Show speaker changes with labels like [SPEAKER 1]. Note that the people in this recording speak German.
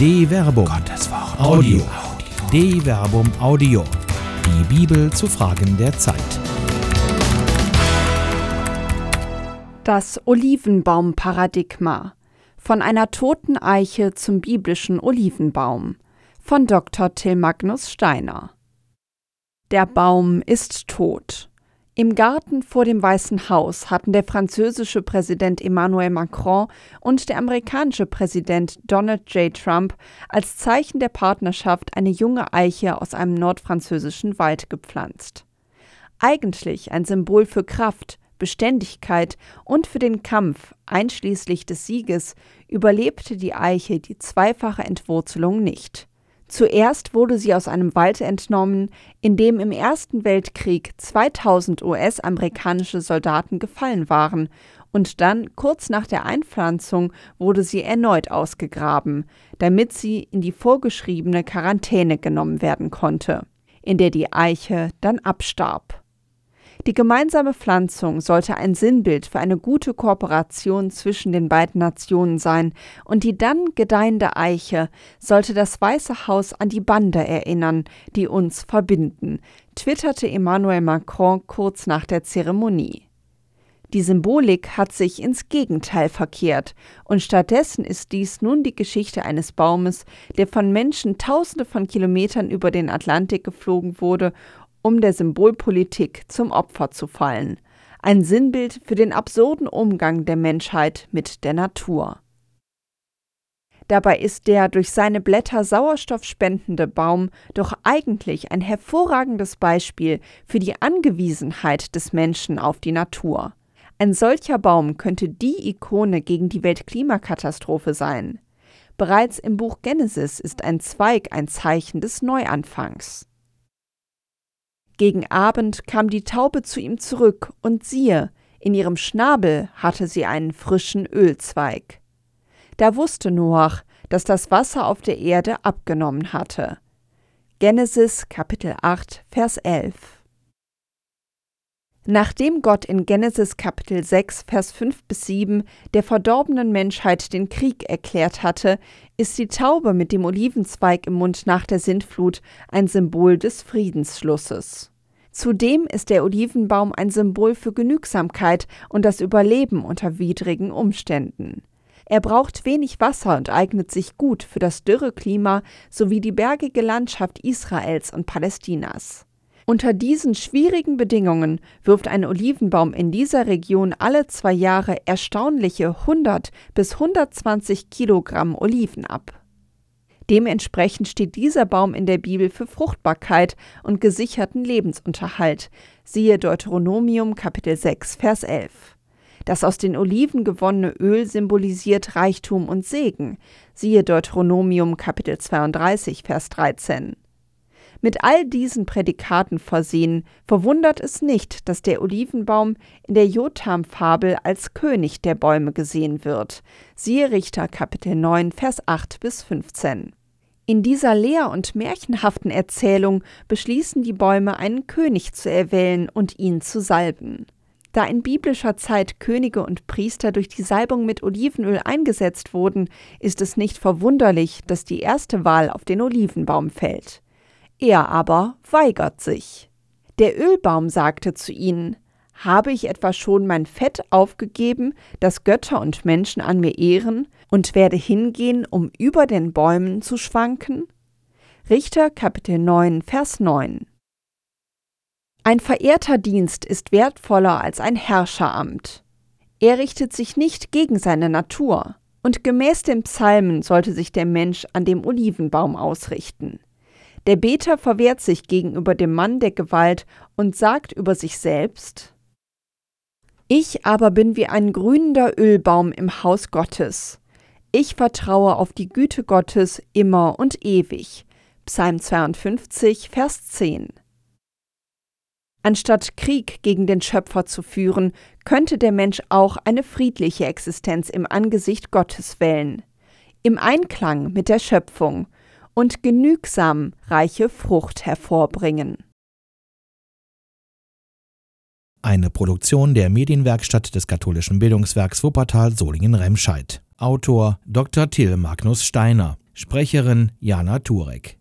[SPEAKER 1] De Verbum. Gottes Wort. Audio. De Verbum Audio. Die Bibel zu Fragen der Zeit.
[SPEAKER 2] Das Olivenbaumparadigma. Von einer toten Eiche zum biblischen Olivenbaum. Von Dr. Till Magnus Steiner. Der Baum ist tot. Im Garten vor dem Weißen Haus hatten der französische Präsident Emmanuel Macron und der amerikanische Präsident Donald J. Trump als Zeichen der Partnerschaft eine junge Eiche aus einem nordfranzösischen Wald gepflanzt. Eigentlich ein Symbol für Kraft, Beständigkeit und für den Kampf, einschließlich des Sieges, überlebte die Eiche die zweifache Entwurzelung nicht. Zuerst wurde sie aus einem Wald entnommen, in dem im Ersten Weltkrieg 2000 US-amerikanische Soldaten gefallen waren, und dann, kurz nach der Einpflanzung, wurde sie erneut ausgegraben, damit sie in die vorgeschriebene Quarantäne genommen werden konnte, in der die Eiche dann abstarb. Die gemeinsame Pflanzung sollte ein Sinnbild für eine gute Kooperation zwischen den beiden Nationen sein, und die dann gedeihende Eiche sollte das Weiße Haus an die Bande erinnern, die uns verbinden, twitterte Emmanuel Macron kurz nach der Zeremonie. Die Symbolik hat sich ins Gegenteil verkehrt, und stattdessen ist dies nun die Geschichte eines Baumes, der von Menschen tausende von Kilometern über den Atlantik geflogen wurde um der Symbolpolitik zum Opfer zu fallen. Ein Sinnbild für den absurden Umgang der Menschheit mit der Natur. Dabei ist der durch seine Blätter Sauerstoff spendende Baum doch eigentlich ein hervorragendes Beispiel für die Angewiesenheit des Menschen auf die Natur. Ein solcher Baum könnte die Ikone gegen die Weltklimakatastrophe sein. Bereits im Buch Genesis ist ein Zweig ein Zeichen des Neuanfangs. Gegen Abend kam die Taube zu ihm zurück, und siehe, in ihrem Schnabel hatte sie einen frischen Ölzweig. Da wusste Noach, dass das Wasser auf der Erde abgenommen hatte. Genesis Kapitel 8, Vers 11 Nachdem Gott in Genesis Kapitel 6, Vers 5 bis 7 der verdorbenen Menschheit den Krieg erklärt hatte, ist die Taube mit dem Olivenzweig im Mund nach der Sintflut ein Symbol des Friedensschlusses. Zudem ist der Olivenbaum ein Symbol für Genügsamkeit und das Überleben unter widrigen Umständen. Er braucht wenig Wasser und eignet sich gut für das dürre Klima sowie die bergige Landschaft Israels und Palästinas. Unter diesen schwierigen Bedingungen wirft ein Olivenbaum in dieser Region alle zwei Jahre erstaunliche 100 bis 120 Kilogramm Oliven ab. Dementsprechend steht dieser Baum in der Bibel für Fruchtbarkeit und gesicherten Lebensunterhalt. Siehe Deuteronomium Kapitel 6, Vers 11. Das aus den Oliven gewonnene Öl symbolisiert Reichtum und Segen. Siehe Deuteronomium Kapitel 32, Vers 13. Mit all diesen Prädikaten versehen, verwundert es nicht, dass der Olivenbaum in der Jotham-Fabel als König der Bäume gesehen wird. Siehe Richter Kapitel 9, Vers 8 bis 15. In dieser leer- und märchenhaften Erzählung beschließen die Bäume, einen König zu erwählen und ihn zu salben. Da in biblischer Zeit Könige und Priester durch die Salbung mit Olivenöl eingesetzt wurden, ist es nicht verwunderlich, dass die erste Wahl auf den Olivenbaum fällt. Er aber weigert sich. Der Ölbaum sagte zu ihnen habe ich etwa schon mein Fett aufgegeben, das Götter und Menschen an mir ehren, und werde hingehen, um über den Bäumen zu schwanken? Richter Kapitel 9, Vers 9 Ein verehrter Dienst ist wertvoller als ein Herrscheramt. Er richtet sich nicht gegen seine Natur, und gemäß den Psalmen sollte sich der Mensch an dem Olivenbaum ausrichten. Der Beter verwehrt sich gegenüber dem Mann der Gewalt und sagt über sich selbst ich aber bin wie ein grünender Ölbaum im Haus Gottes. Ich vertraue auf die Güte Gottes immer und ewig. Psalm 52, Vers 10. Anstatt Krieg gegen den Schöpfer zu führen, könnte der Mensch auch eine friedliche Existenz im Angesicht Gottes wählen, im Einklang mit der Schöpfung und genügsam reiche Frucht hervorbringen.
[SPEAKER 1] Eine Produktion der Medienwerkstatt des katholischen Bildungswerks Wuppertal Solingen-Remscheid. Autor Dr. Till Magnus Steiner. Sprecherin Jana Turek.